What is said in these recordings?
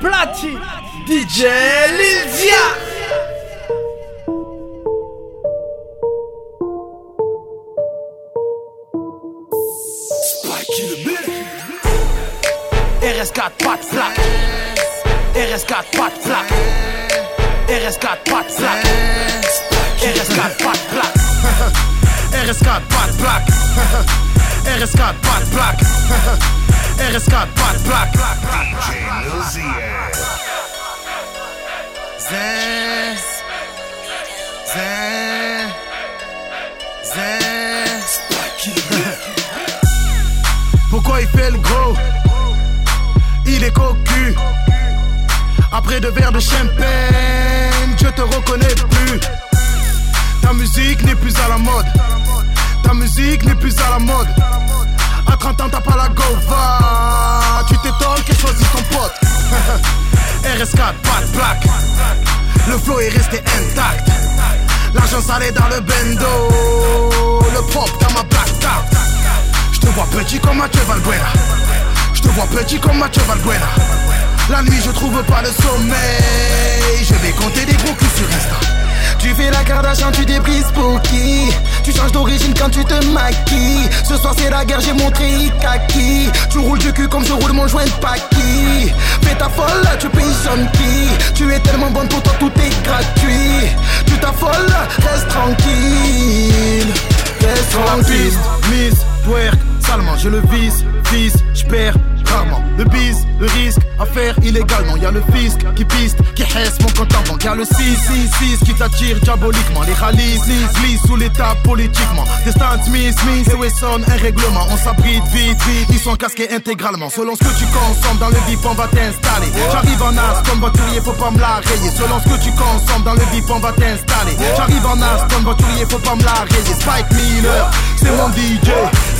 platine, DJ Lydia. RS4 pas de plaque RS4 pas de plaque RS4 pas de plaque RS4 pas de plaque RS4 pas de plaque RS4 pas de plaque RS4 pas de plaque Zin Zin Zin Pourquoi il fait le gros? Il est cocu. Après deux verres de champagne Je te reconnais plus. Ta musique n'est plus à la mode. Ta musique n'est plus à la mode À 30 ans t'as pas la gova. Tu t'étonnes qu'elle choisit ton pote. RS4 pas de plaque. Le flow est resté intact. L'argent salé dans le bendo. Le pop dans ma black Je te vois petit comme Mathieu Valbuena. Je te vois petit comme Mathieu Valbuena. La nuit je trouve pas le sommeil. Je vais compter des gros culs sur Insta Tu fais la Kardashian, tu débrises pour qui Tu changes d'origine quand tu te maquilles. Ce soir c'est la guerre, j'ai montré Ikaki. Tu roules du cul comme je roule mon joint de Fais ta folle, tu payes qui Tu es tellement bonne pour toi, tout est gratuit. Tu t'affoles, reste tranquille. Reste Sur la tranquille. Piste, mise, twerk, salement je le vise, vise, j'perds rarement Le bise, le risque à faire illégalement. Y'a le fisc qui piste, qui hesse mon compte en banque. Y'a le 6, 6, 6 qui t'attire diaboliquement. Les rallies, lise, lise sous l'état politiquement. Des Stan Smith, Smith et Wesson, un règlement. On s'abrite vite, vite, ils sont casqués intégralement. Selon ce que tu consommes dans le VIP on va t'installer. J'arrive en as comme voiturier, faut pas me la rayer Selon ce que tu consommes dans le VIP on va t'installer. J'arrive en as comme voiturier, faut pas me la rayer Spike Miller, c'est mon DJ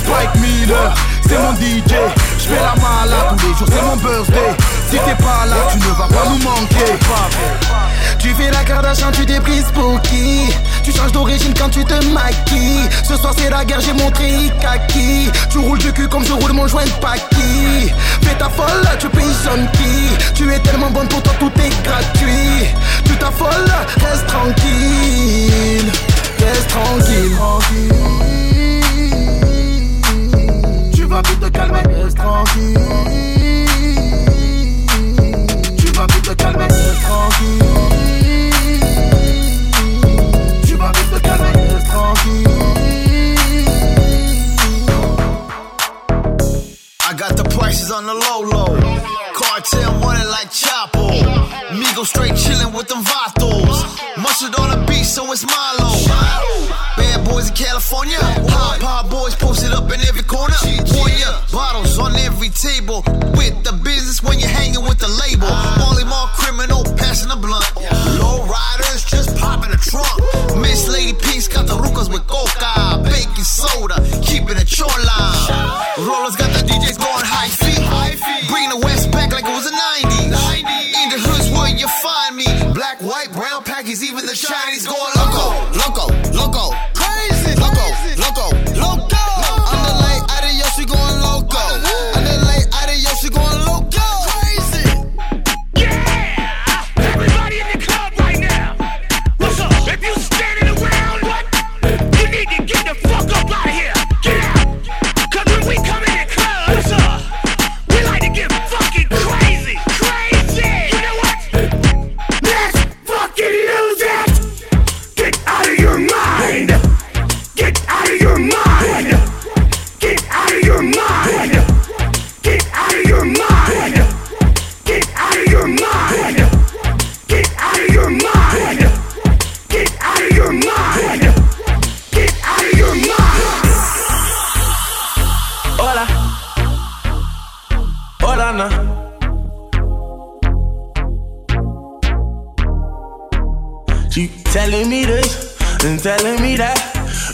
Spike Miller, c'est mon DJ J'fais la malade tous les jours, c'est mon birthday. Si t'es pas là, tu ne vas pas nous manquer. Tu fais la Kardashian, tu débrises pour qui? Tu changes d'origine quand tu te maquilles. Ce soir c'est la guerre, j'ai montré Ikaki Tu roules du cul comme je roule mon joint de Fais ta folle, tu payes qui? Tu es tellement bonne pour toi, tout est gratuit. Tu t'affoles, reste tranquille. Reste tranquille te calmer tranquille Tu te calmer tranquille Tu te calmer tranquille I got the prices on the low low. Cartel money like Chapo. Migo straight chillin' with them vatos. Mustard on the beat, so it's Milo. Bad boys in California. Hot pot boys posted up in every corner. Bottles on every table. With the business when you're hanging with the label. Molly Mall criminal passing the blunt. Low riders just popping a trunk. Miss Lady Peace got the rucas with coca. Baking soda, keeping it chola. Rollers got the DJs going high feet. Bring the West back like it was the 90s. In the hoods where you find me. Black, white, brown packies, even the Chinese going loco. Telling me this and telling me that.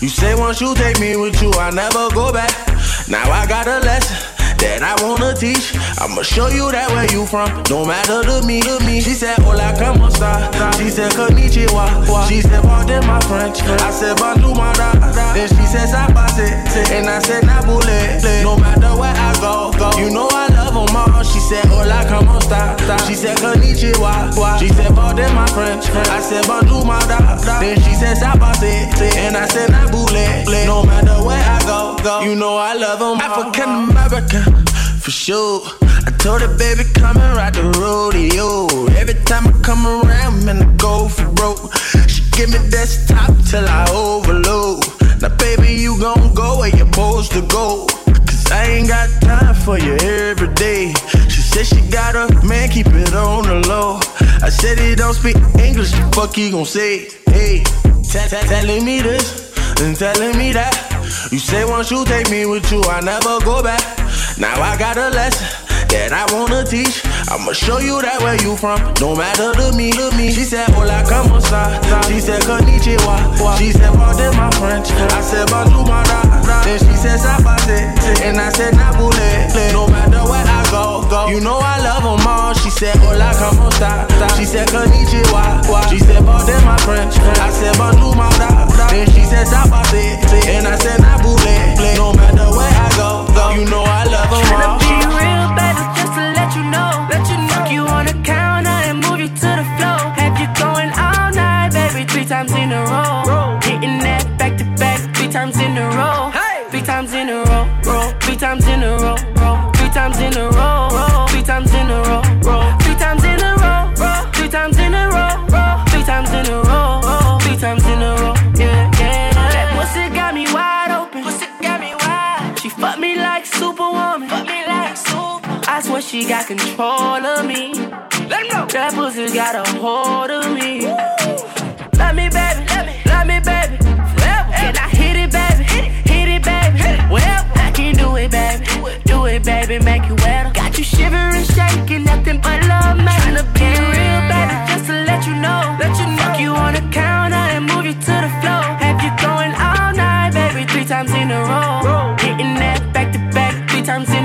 You say once you take me with you, I never go back. Now I got a lesson that I wanna teach. I'ma show you that where you from. No matter to me, to me. She said, Hola, como esta? She said, Konnichiwa. She said, Pardon my French. I said, Bandu Mara. Then she said, Sabase. And I said, Nabule. No matter where I go, go. You know I love She said, Hola, como esta? She said, konnichiwa. She said pardon my French. I said bonjour my da. Then she said sabase. And I said I nabule. No matter where I go, go. You know I love them. African American, for sure. I told her, baby, come and ride the rodeo. Every time I come around, man, I go for broke. She give me desktop till I overload. Now, baby, you gon' go where you're supposed to go. I ain't got time for you every day. She said she got a man, keep it on the low. I said he don't speak English, fuck he gon' say? Hey, telling me this and telling me that. You say once you take me with you, I never go back. Now I got a lesson that I wanna teach. I'ma show you that where you from. No matter to me, to me. She said, Hola, como esta? She said, Konnichiwa. She said, Pardon my French. I said, Bonjour. Then she said, Sabate. And I said, Nabule. No matter where I go, go. You know I love them all. She said, Hola, como esta? She said, Konnichiwa. She said, Pardon my French. I said, Bonjour. Then she said, Sabate. And I said, Nabule. No matter where I go, go. You know I love them all. She got control of me. Let me know. That pussy got a hold of me. Let me, baby. Let me, let me, baby. Forever. Can I hit it, baby? Hit it, hit it baby. Wherever I can do it, baby. Do it, baby. Make you wetter. Got you shivering, shaking, nothing but love, man. Tryna be real, baby, just to let you know. Let you know. Fuck you on the counter and move you to the floor. Have you going all night, baby? Three times in a row. Hitting that back to back, three times in a row.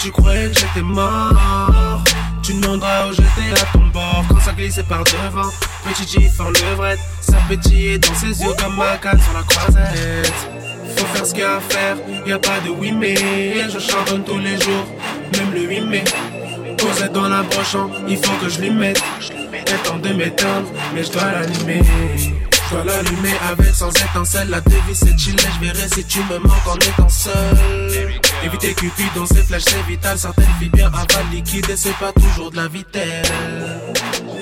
Tu croyais que j'étais mort. Tu demanderas où j'étais à ton bord. Quand ça glissait par devant Petit gif en levrette. Ça pétillait dans ses yeux comme ma canne sur la croisette. Faut faire ce qu'il y a à faire, y a pas de oui mais Je chante tous les jours, même le 8 mai. Posette dans la broche, hein, il faut que je lui mette. Elle tente de m'éteindre, mais je dois l'allumer je dois l'allumer avec sans étincelle La devise c'est chill je verrai si tu me manques en étant seul. Éviter Cupidon c'est flèches c'est vital. Certaines filles bien avalent liquide et c'est pas toujours de la vitesse.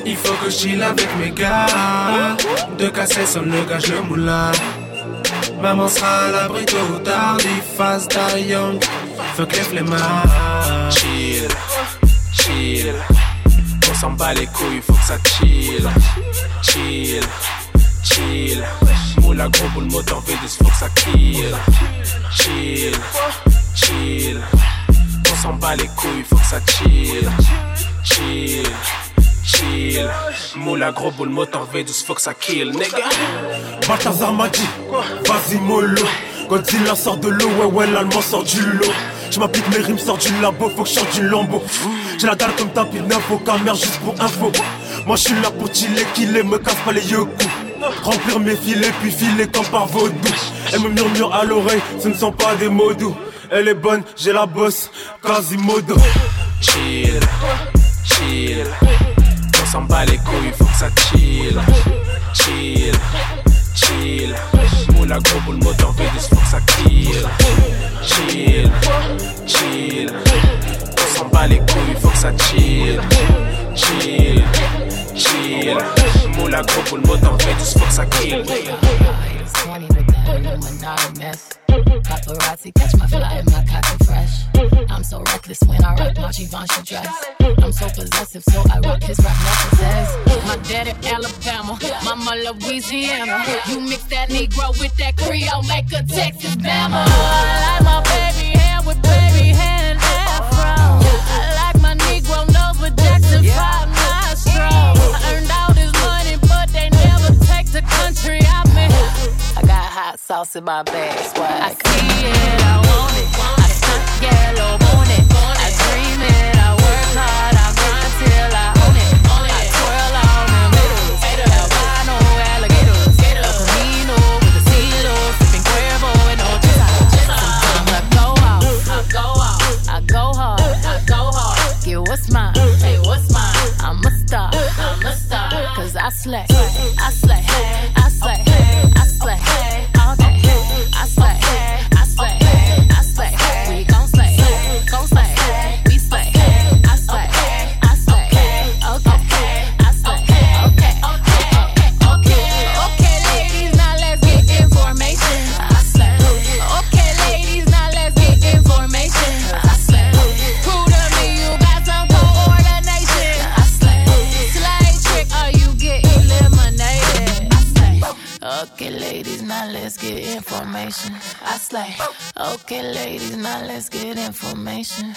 Il faut que je chill avec mes gars. De casser sonne le gage le moulin Maman sera à l'abri tôt ou tard young Fuck les flemmards. Chill, chill. On s'en bat les couilles, faut que ça chill. Chill, chill. Moula gros boule moteur V10, faut que ça kill. Chill, chill. On s'en bat les couilles, faut que ça chill. Chill, chill. Moula gros boule moteur V12, faut que ça kill, nigga. Balthazar m'a dit, vas-y mollo. Godzilla sort de l'eau, ouais ouais l'allemand sort du lot. Je m'applique mes rimes, sort du labo, faut que je sorte du lambeau. J'ai la dalle comme tapis neuf au camère juste pour info. Moi je suis là pour chiller, killer, me casse pas les yeux Remplir mes filets, puis filer comme par vaudou. Elle me murmure à l'oreille, ce ne sont pas des mots doux. Elle est bonne, j'ai la bosse, Quasimodo. chill, chill. On s'en bat les couilles, faut que ça chill, chill, chill. Moula gros boule moteur V10, faut que ça kill, chill, chill. On s'en bat les couilles, faut que ça chill, chill, chill. Moula gros boule moteur V10, faut que ça kill. Can't even mess. Paparazzi catch my fly and my cotton fresh. I'm so reckless when I rock my Givenchy dress. I'm so possessive, so I rock his rap necklaces. My daddy Alabama, mama Louisiana. You mix that Negro with that Creole, make a Texas Bama. I like my baby hair with baby hair and afro. I like my Negro nose with Jackson 5 country I'm in. I got hot sauce in my bag, swag. I see it, I want it. I stuck yellow, want it. I dream it, I work hard, I grind till I own it. I twirl on the middles, albino alligators, a camino with a silo, sipping cuervo and ochiza. I go out, I go out, I go hard, I go hard. Get what's mine, hey what's mine? I'm a star, I'm a star, cause I slay, I slay. I I slay, okay, ladies, now let's get information.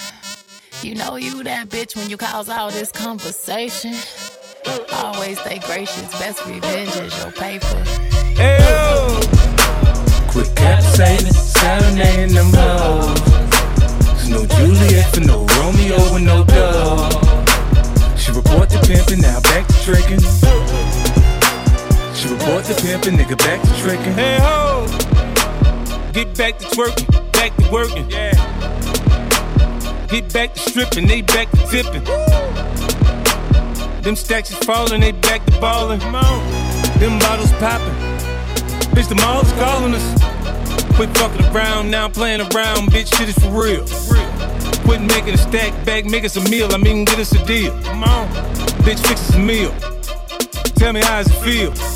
You know you that bitch when you cause all this conversation. Always stay gracious, best revenge is your paper. Hey, yo. Quit capsating, serenading them hoes. There's no Juliet for no Romeo with no dove. She report to pimping, now back to tricking. She report to pimping, nigga back to tricking. Hey ho! Get back to twerking, back to working. Yeah. Get back to stripping, they back to tipping. Them stacks is falling, they back to ballin'. Them bottles popping. Bitch, the mall's calling us. Quit fucking around, now I'm playing around. Bitch, shit is for real. Quit making a stack back, make us a meal. I mean, get us a deal. Come on. Bitch, fix us a meal. Tell me how it feel?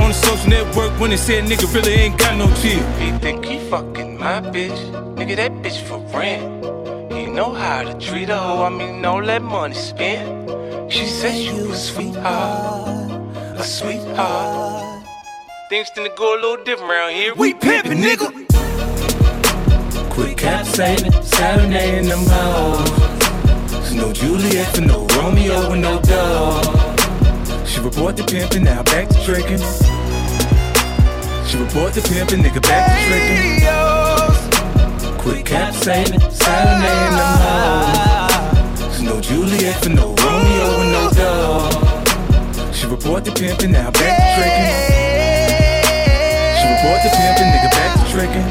On the social network when they said nigga really ain't got no chill. He think he fucking my bitch. Nigga, that bitch for rent. He know how to treat a hoe. I mean, no let money spend. She said you a sweetheart, a sweetheart. Things tend to go a little different around here. We pimpin', nigga. Quit capsating, serenading them hoes. There's no Juliet for no Romeo with no dove. She report to pimping, now back to tricking. She report to pimping, nigga back to tricking. Quit cap capsating, serenading them hoes. There's no Juliet for no Romeo with no dove. She report to pimping, now back to tricking. She report to pimping, nigga back to tricking.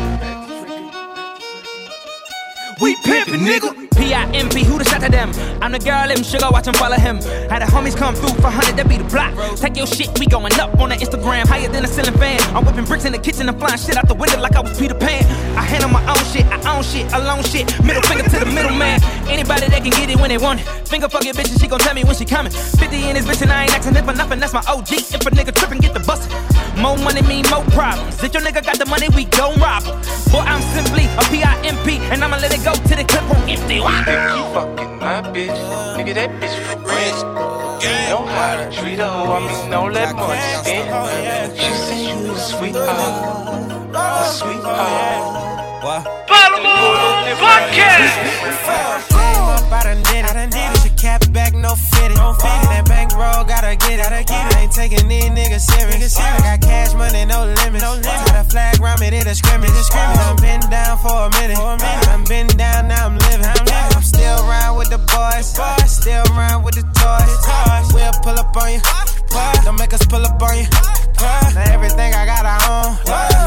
We pimpin', nigga. P-I-M-P, who the shot to them? I'm the girl, them sugar, watch 'em follow him. Had the homies come through for 100, that be the block. Take your shit, we going up on the Instagram, higher than a ceiling fan. I'm whipping bricks in the kitchen and flying shit out the window like I was Peter Pan. I handle my own shit, I own shit, alone shit. Middle finger to the middleman. Anybody that can get it when they want it. Finger fuck your bitch and she gon' tell me when she coming. 50 in this bitch and I ain't asking for nothing, that's my OG. If a nigga trippin', get the bus. More money mean more problems. If your nigga got the money, we gon' rob him. Boy, I'm simply a P-I-M-P, and I'ma let it go to the clip on empty. He think he fucking my bitch. Nigga, that bitch for rent. You know how to treat a hoe. I mean, no let money spend. She said you a sweetheart, a sweetheart. What? Podcast. I done did it. I done did it. Your cap back, no fitted. No fitted. That bank roll, gotta get it. Gotta get it. Ain't taking these niggas serious. I got cash money, no limits. No limit. Got a flag round me, did a scrimmage. I done been down for a minute. I done been down, now I'm living. I'm, living. I'm still around with the boys. Still around with the toys. We'll pull up on you. Don't make us pull up on you. Now everything I got, I own.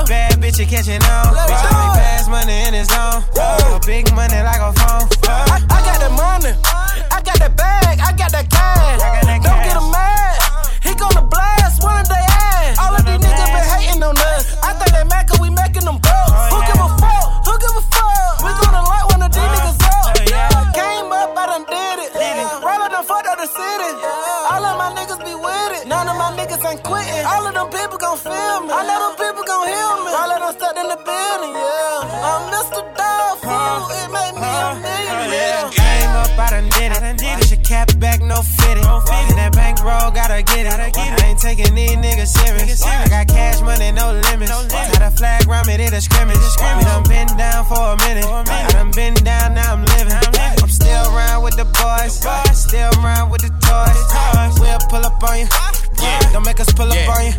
Bad bitch, you catching on. Bitch, I make fast money in his zone. Big money like a phone. I, I got that money. I got that bag. I got that cash. Don't get him mad. He gonna blast one of they ass. All of these niggas been hating on us. I think they mad cause we making them broke. Oh, Who give a fuck? Who give a fuck? We gonna light one of these uh, niggas niggas ain't quitting. All of them people gon' feel me. All of them people gon' hear me. All of them stuck in the building, yeah. I'm Mr. Dog Food. It made me a millionaire. Came up, I done did it. Push your cap back, no fitted. And that bank roll, gotta get it. I ain't taking these niggas serious. I got cash money, no limits. Got a flag round me, did a scrimmage. We done been down for a minute. I done been down, now I'm living. I'm still around with the boys. Still around with the toys. We'll pull up on you. Don't make us pull up on you.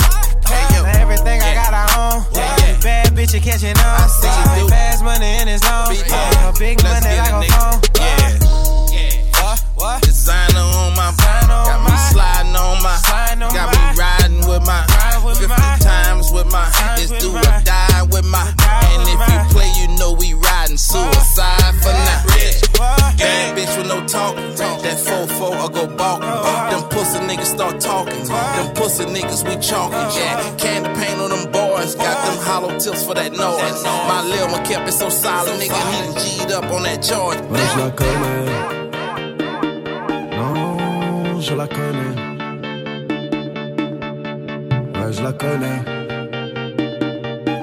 Now everything I got, I own. Bad bitch, you catching on. Make fast money in his zone. Big money like a phone. What? Designer on my got me sliding on my, got me riding with my, 50 times with my, it's do or die with my, and if you play, you know we riding suicide for now. Bad bitch with no talk, that 4-4 I go balk. Them pussy niggas start talking. Them pussy niggas, we chalking, yeah. Candy paint on them boys, got them hollow tips for that noise. My lil one kept it so solid, nigga, he done G'd up on that charge. Ouais, je la connais. Non, je la connais. Je la connais.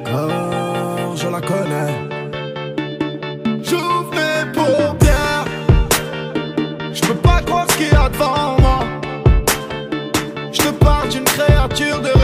Car je la connais. J'ouvre mes paupières. Je peux pas croire ce qu'il y a devant moi. Je te parle d'une créature de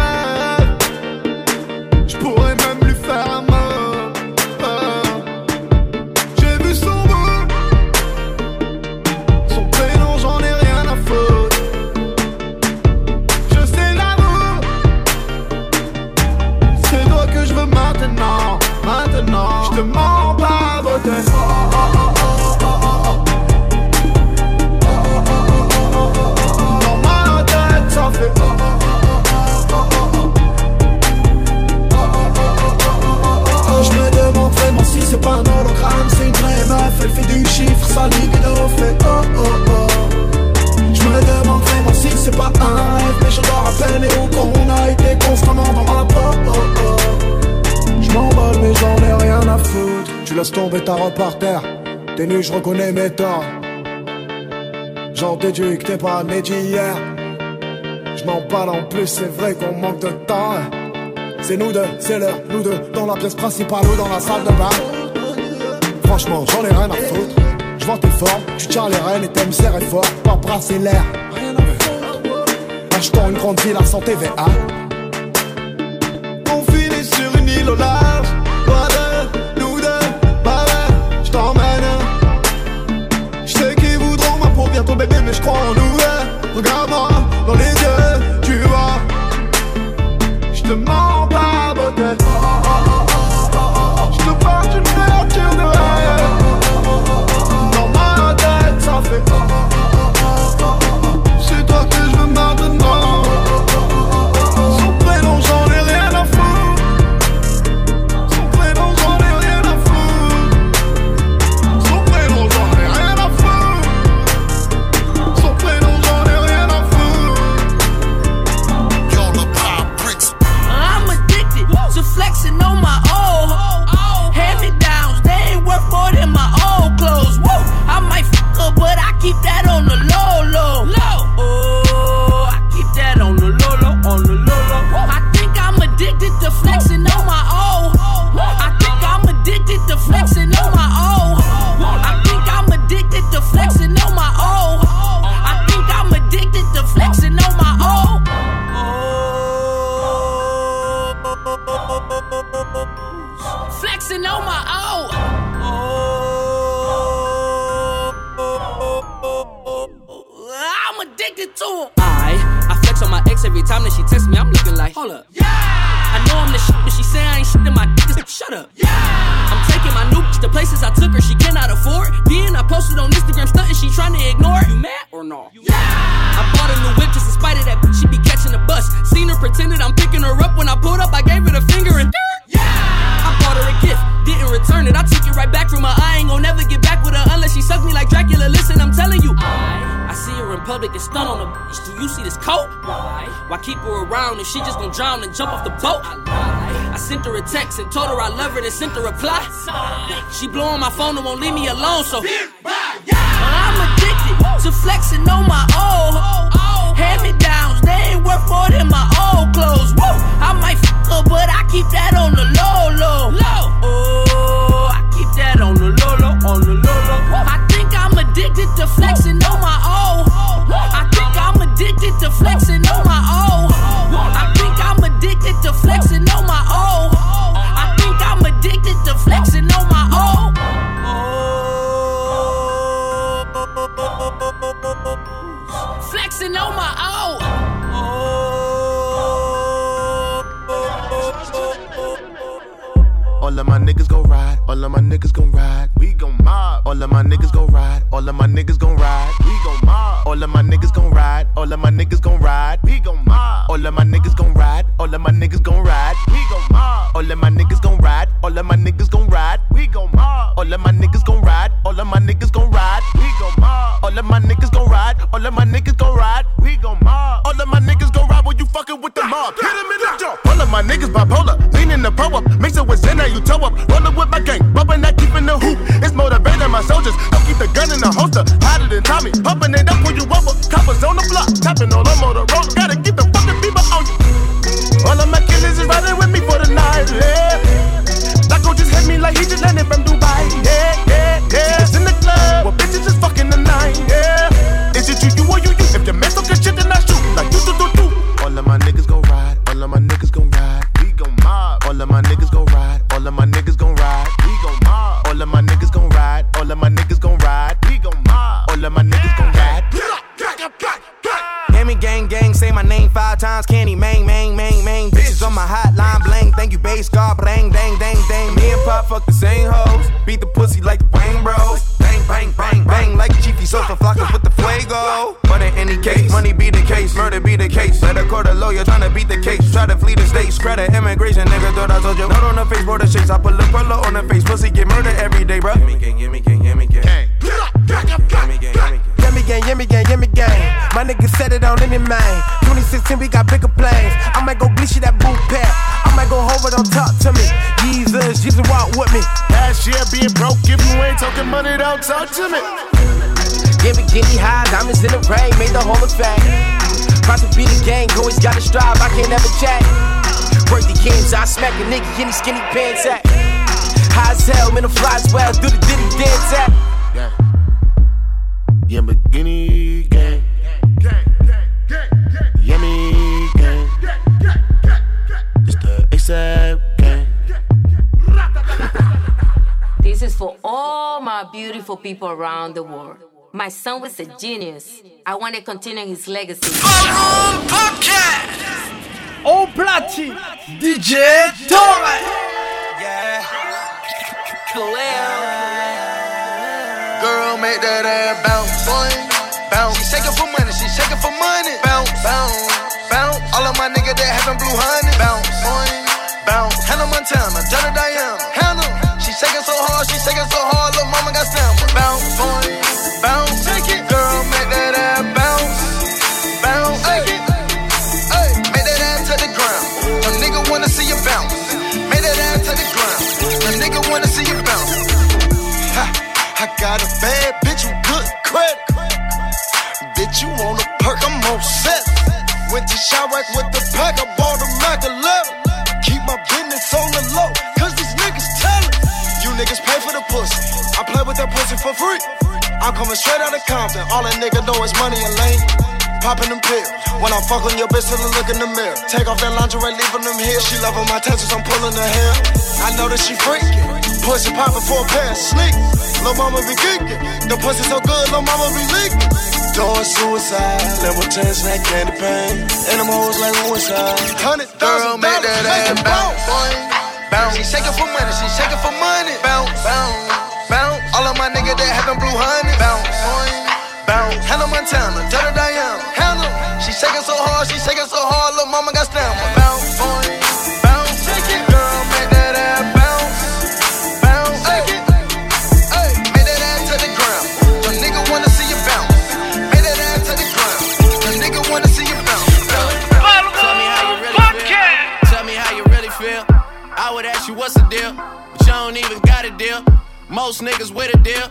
t'es nu, je reconnais mes torts. J'en déduis que t'es pas né d'hier. Je m'en parle en plus, c'est vrai qu'on manque de temps. C'est nous deux, c'est l'heure, nous deux, dans la pièce principale ou dans la salle de bain. Franchement, j'en ai rien à foutre. Je vois tes formes, tu tiens les rênes et t'aimes serrer fort, pas brasser l'air. Achetons une grande ville à 100 TVA. On finit sur une île au large. Je crois en. Regarde-moi and told her I love her, then sent a reply. She blew on my phone and won't leave me alone, so. ride. We gon' mob. All of my niggas gon' ride. All of my niggas gon' ride. We gon' mob. All of my niggas gon' ride. All of my niggas gon' ride. We gon' mob. All of my niggas gon' ride. All of my niggas gon' ride. We gon' mob. All of my niggas gon' ride. All of my niggas gon' ride. We gon' mob. All of my niggas gon' ride. All of my niggas gon' ride. We gon' mob. All of my niggas gon' ride when you fucking with the mob. Hit him in the jaw. All of my niggas bipolar. Lean in the pro up. Mix it with Zen, now you toe up. Rollin' with my gang. Bumpin' that keep the hoop. It's more my soldiers. Don't keep the gun in the holster, hotter than Tommy. Pumping it up when you rubber. Coppers on the block, tapping all on Motorola. Gotta God, bang dang dang dang. Me and Pop fuck the same hoes. Beat the pussy like the Wayne Bros. Bang bang bang bang like Chiefy Sosa Flockas with the fuego. But in any case, money be the case, murder be the case. A court a lawyer tryna beat the case. Try to flee the state, credit immigration, nigga. Thought I told you. Not on the face, border shakes. I put a perla on the face. Pussy get murdered every day, bro. Gimme gimme gimme gimme gang. Yummy gang, yummy gang. My niggas set it on any man. 2016, we got bigger plans. I might go bleach you that boot pack. I might go home, but don't talk to me. Jesus, Jesus walk with me. Last year being broke, if you ain't talking money, don't talk to me. Gimme, gimme high, diamonds in the rain, made the whole effect. About to be the gang, always gotta strive, I can't ever check. Work the games, I smack a nigga in his skinny pants at. High as hell, man, the flies well, do the diddy dance at. Yamagini gang. Yummy gang. It's the ASAP gang. This is for all my beautiful people around the world. My son was a genius. I want to continue his legacy. Au platine, DJ Torre. Girl, make that ass bounce, boy. Bounce. She shaking for money, she shaking for money. Bounce, bounce, bounce. All of my niggas that having blue honey. Bounce, boy. Bounce. Hannah Montana, Jada Diana. Hannah. She shaking so hard, she shaking so hard, little mama got stamina. Bounce, boy. Went to Chirac with the pack, I bought a Mac 11. Keep my business on the low, cause these niggas tellin'. You niggas pay for the pussy. I play with that pussy for free. I'm coming straight out of Compton. All a nigga know is money and lane. Popping them pills. When I'm fucking your bitch, till I look in the mirror. Take off that lingerie, leaving them here. She loving my tattoos, I'm pulling her hair. I know that she freaking. Pussy popping for a pair of sneak. Lil' mama be geeking. The pussy so good, lil' mama be leaking. Doing suicide, level 10 snack candy pain. And them hoes like suicide. Hundred thousand make that ass bounce, boy. Bounce. She shaking for money, she shaking for money. Bounce, bounce, bounce. All of my niggas that having blue honey. Bounce, boy. Bounce. Hannah Montana, Jada Diana. Hannah. She shaking so hard, she shaking so hard, little mama got stamina. Bounce, boy. Don't even got a deal. Most niggas with a deal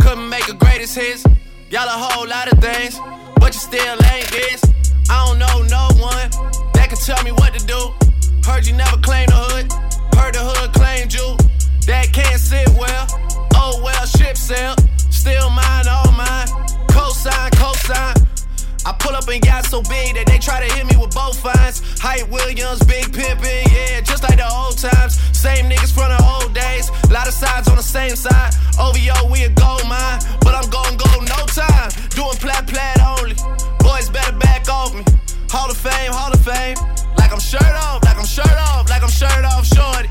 couldn't make a greatest hits. Y'all a whole lot of things, but you still ain't this. I don't know no one that can tell me what to do. Heard you never claimed the hood, heard the hood claimed you. That can't sit well. Oh well, ship sail. Still mine, all mine. Cosign, cosign. I pull up and got so big that they try to hit me with both fines. Hype Williams, big pimpin', yeah, just like the old times. Same niggas from the old days. Lot of sides on the same side. OVO, we a gold mine, but I'm gon' go no time. Doing plat plat only. Boys better back off me. Hall of Fame, Hall of Fame. Like I'm shirt off, like I'm shirt off, like I'm shirt off, shorty.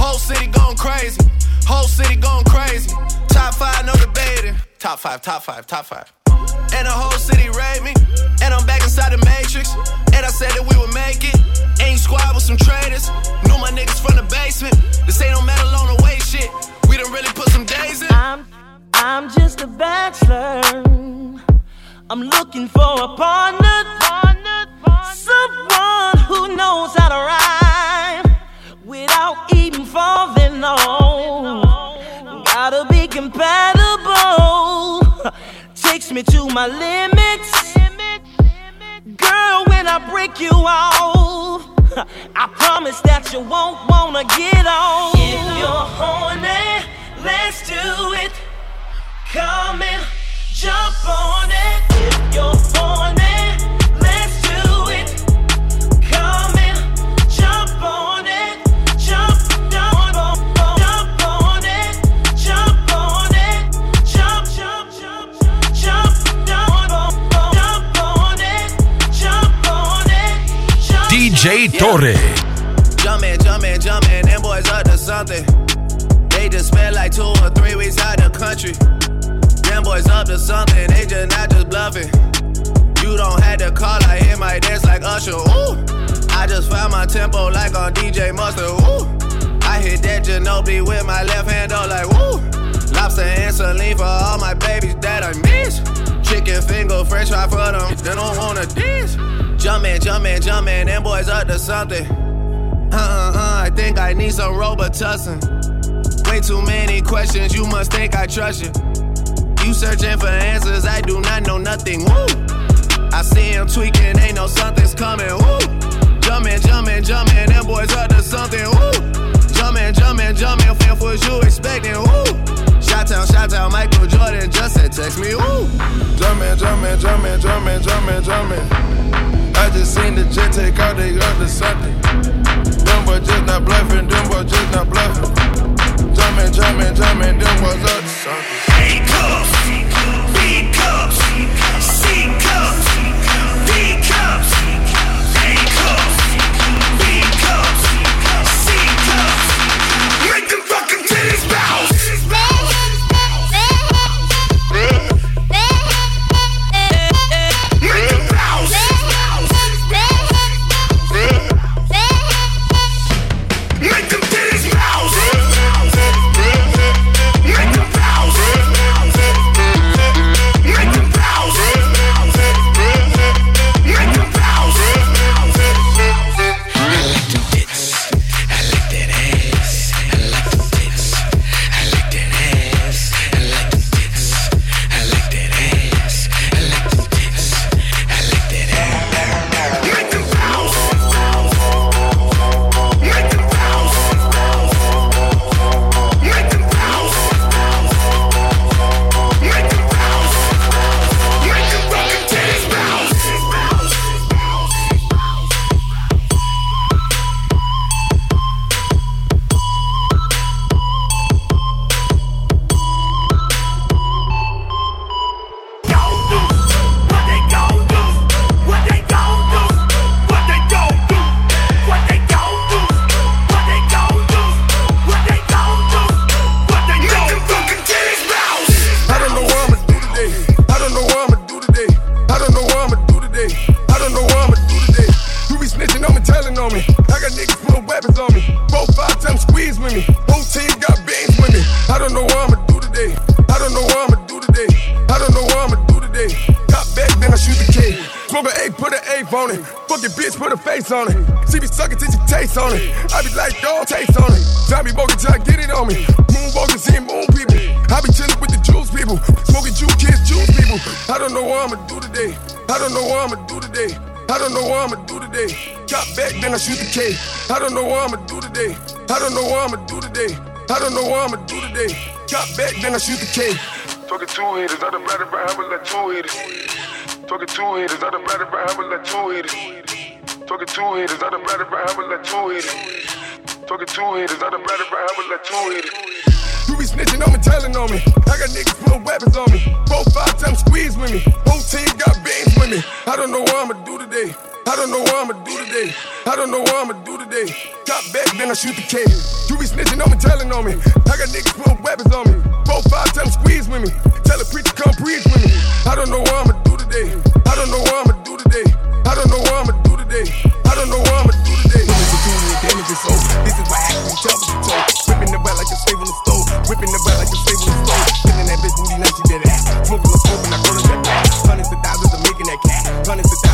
Whole city going crazy. Whole city going crazy. Top five, no debating. Top five, top five, top five. And the whole city rate me. And I'm back inside the matrix. And I said that we would make it. Ain't squad with some traders. Knew my niggas from the basement. This ain't no metal on the way shit. We done really put some days in. I'm, I'm just a bachelor. I'm looking for a partner. Someone who knows how to rhyme without even falling on. Gotta be compatible. Me to my limits. Girl, when I break you off, I promise that you won't wanna get on. If you're horny, let's do it. Come and jump on it. If you're horny, DJ Torre. Jumpin', jumpin', jumpin', them boys up to something. They just spent like two or three weeks out the country. Them boys up to something, they just not just bluffing. You don't have to call, I hit my dance like Usher. Ooh, I just found my tempo like on DJ Mustard. Ooh, I hit that Ginobili with my left hand, oh like woo. Lobster and saline for all my babies that I miss. Chicken finger, French fry for them, they don't wanna dance. Jumpin', jumpin', jumpin', them boys up to something. Uh uh uh, I think I need some Robitussin. Way too many questions, you must think I trust you. You searching for answers, I do not know nothing. Woo! I see him tweaking, ain't no something's coming. Woo! Jumpin', jumpin', jumpin', them boys up to something. Woo! Jumpin', jumpin', jumpin', fan was you expecting? Woo! Shot town, shot town, Michael Jordan just said text me. Woo! Jumpin', jumpin', jumpin', jumpin', jumpin', jumpin'. I just seen the jet take out, they to something. Them boys just not bluffing, them boys just not bluffing. Jumpin', jumpin', jumpin', them boys up to something. A don't know what I'ma do today. I don't know what I'ma do today. I don't know what I'ma do today. Got back, then I shoot the K. Smoke an eight, put an eight on it. Fuck your bitch, put a face on it. She be sucking till she taste on it. I be like, dog, taste on it. Johnny till I get it on me. Moonwalking, seeing moon people. I be chilling with the juice people. Smoking juice kids, juice people. I don't know what I'ma do today. I don't know what I'ma do today. I don't know what I'ma do today. Got back, then I shoot the K. I don't know what I'ma do today. I don't know what I'ma do today. I don't know what I'ma do today. Got back, then I shoot the K. Talking two hitters, I done better right, I'ma let two hitters. Talking two hitters, I done better right, I'ma let two hitters. Talking two hitters, I done better right, I'ma let two hitters. Talking two hitters, I done better right, I'ma let two hitters. You be snitching on me, telling on me. I got niggas putting weapons on me. Four, five times squeeze with me. Whole team got beans with me. I don't know what I'ma do today. I don't know what I'ma do today. I don't know what I'ma do today. Got back, then I shoot the K. You be snitching on me, telling on me. I got niggas putting weapons on me. Four, five times squeeze with me. Tell a preacher come preach with me. I don't know what I'ma do today. I don't know what I'ma do today. I don't know what I'ma do today. I don't know what I'ma do today. Damages, so this is I actually tell the toe. Whipping the well like a slave on the stove. Whipping the well like a slave on the stove. Killing that bitch booty, now she dead ass. Smoking the smoke and I roll that back. Hundreds of thousands of making that cash. Hundreds of thousands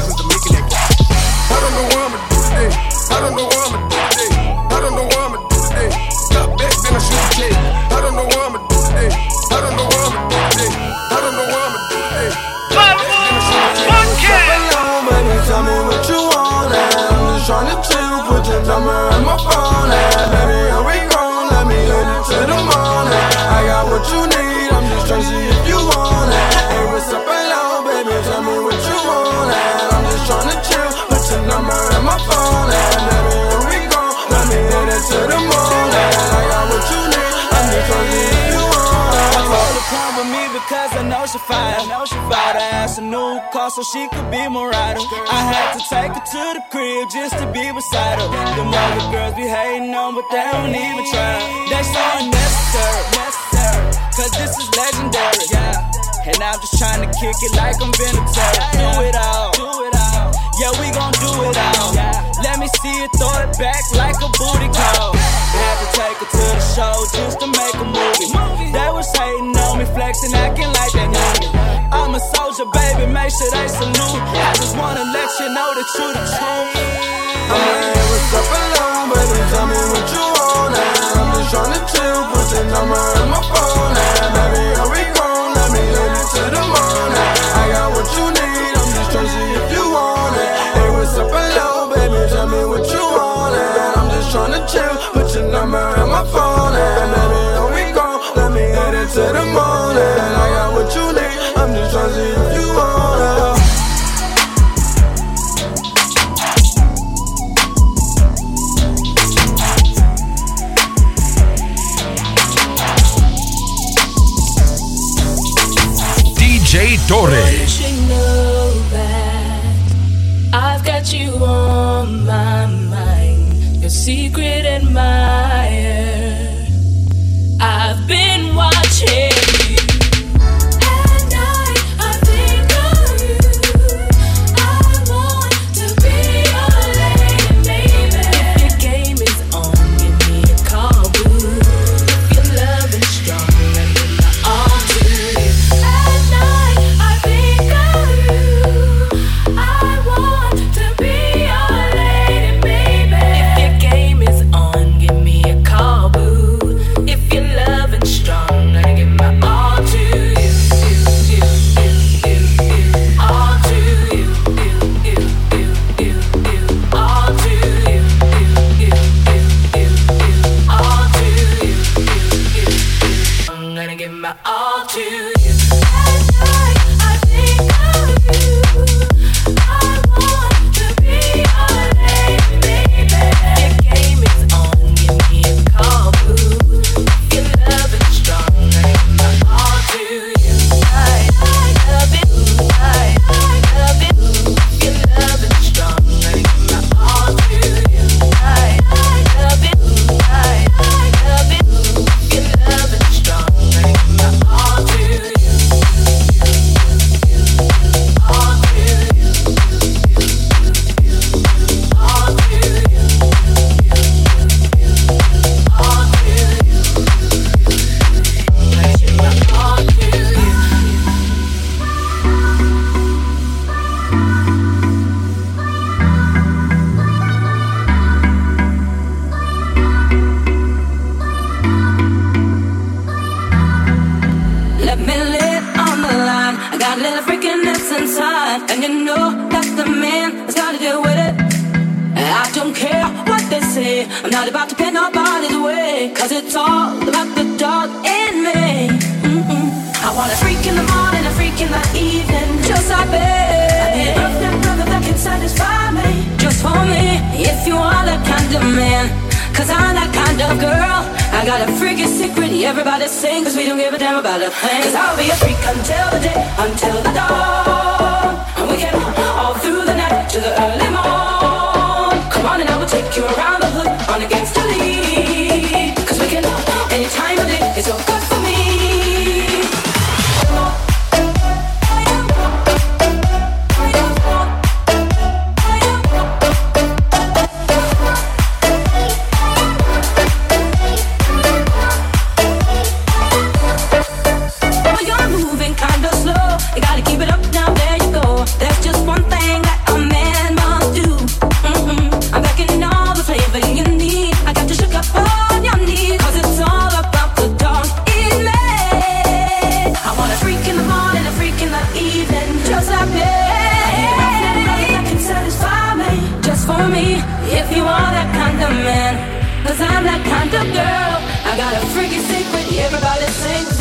today. I a new car so she could be my rider. I had to take her to the crib just to be beside her. Them other girls be hating on, but they don't even try. They so unnecessary, cause this is legendary. And I'm just trying to kick it like I'm Vinatieri. Do it all, yeah, we gon' do it all. Let me see you throw it back like a booty call. Had to take her to the show just to make a movie. They was hating on me, flexing, acting like they knew me. I'm a soldier, baby, make sure they salute. I just wanna let you know that you the truth. I'm not here with alone, baby, tell me what you want. I'm just trying to chill, pushing number on my phone. Now, baby, here we go. secret admirer. if you are that kind of man. Cause I'm that kind of girl. I got a freaky secret, everybody sings.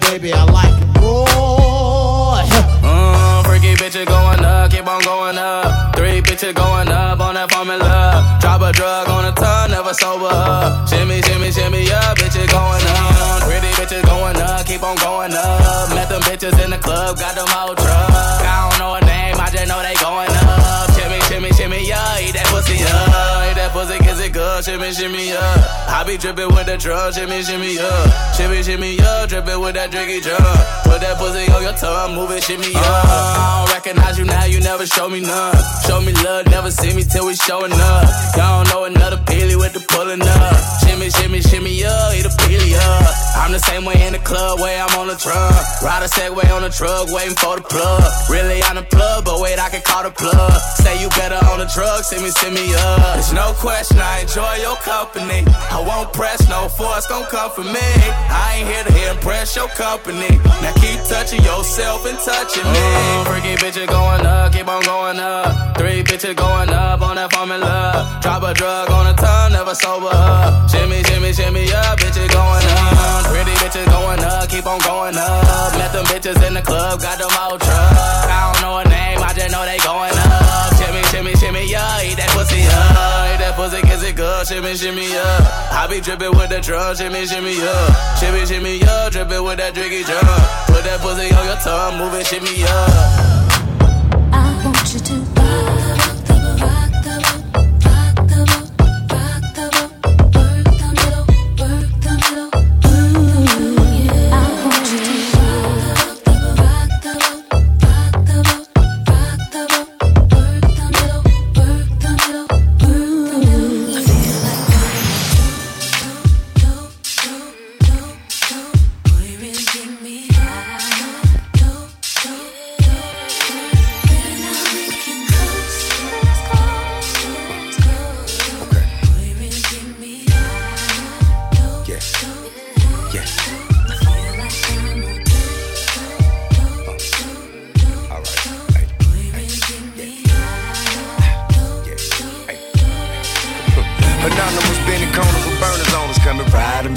Baby, I like it raw. Mm, freaky bitches going up, keep on going up. Three bitches going up on that formula. Drop a drug on a ton, never sober. Shimmy, shimmy, shimmy up, bitches going up. Pretty bitches going up, keep on going up. Met them bitches in the club, got them whole truck. Shimmy, shimmy up. I be dripping with the drug, shimmy, shimmy up. Shimmy, shimmy up, dripping with that drinky drug. Put that pussy on your tongue, move it, shimmy up. Uh-huh. I don't recognize you now, you never show me none. Show me love, never see me till we showing up. Y'all don't know another peely with the pulling up. Shimmy, shimmy, shimmy up, eat a peely up. I'm the same way in the club, way I'm on the drum. Ride a Segway on the truck, waiting for the plug. Really on the plug, but wait, I can call the plug. Say you better on the drug, send me, send me up. There's no question, I enjoy your company. I won't press, no force gon' come for me. I ain't here to impress your company. Now keep touching yourself and touching me. Freaky bitches going up, keep on going up. Three bitches going up on that formula. Drop a drug on a ton, never sober up. Shimmy, shimmy, shimmy up, bitches going up. Pretty bitches going up, keep on going up. Met them bitches in the club, got them all truck. I don't know her name, I just know they going up. Shimmy, shimmy, shimmy, yeah, eat that pussy up. Pussy, kiss it good, shimmy, shimmy, yeah. I be dripping with the drum, shimmy, shimmy, yeah. Shimmy, shimmy, yeah, dripping with that drinky drum. Put that pussy on your tongue, move it, shimmy, yeah. go.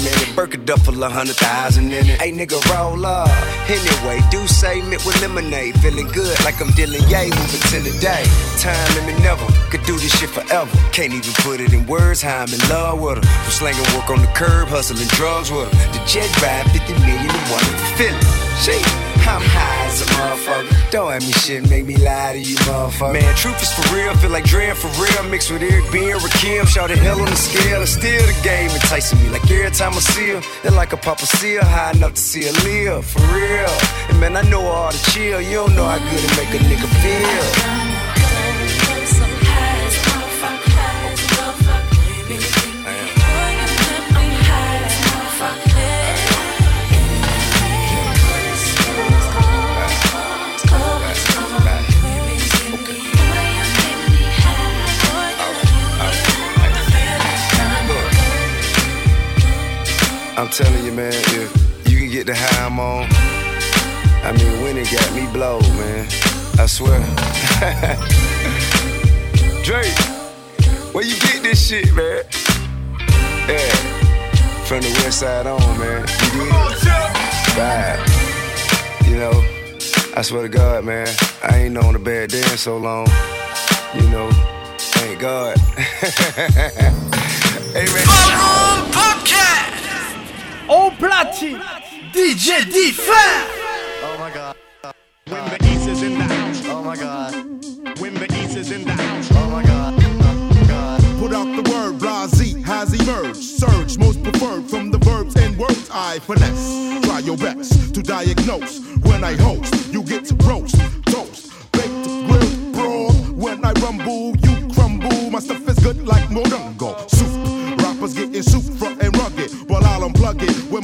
Right a minute. Burk a hundred thousand in it. Hey nigga, roll up. Anyway, do say mint with lemonade. Feeling good like I'm dealing yay, moving to the day. Time limit never. Could do this shit forever. Can't even put it in words how I'm in love with her. From slanging work on the curb, hustling drugs with her. The jet ride 50 million and one feeling. She, I'm high as a motherfucker. Don't have me shit, make me lie to you, motherfucker. Man, truth is for real, feel like Dre for real. Mixed with Eric B and Rakim, shout the hell on the scale. It's still the game enticing me. Like every time I see her, it's like a papa her, high enough to see her live, for real. And man, I know all the chill, you don't know how good it make a nigga feel. I'm telling you, man, if you can get the high I'm on, I mean, when it got me blowed, man. I swear. Drake, where you get this shit, man? Yeah, from the west side on, man. You did Right. You know, I swear to God, man, I ain't known a bad day in so long. You know, thank God. hey, platine DJ Differ Oh my god. When the East is in the house. Oh my god. When the East is in the house. Oh my god. Put out the word, Blasi has emerged. Surge, most preferred from the verbs and words I finesse. Try your best to diagnose. When I host, you get roast, toast, baked, grilled, broad. When I rumble, you crumble. My stuff is good like Morongo. Soup, rappers getting soup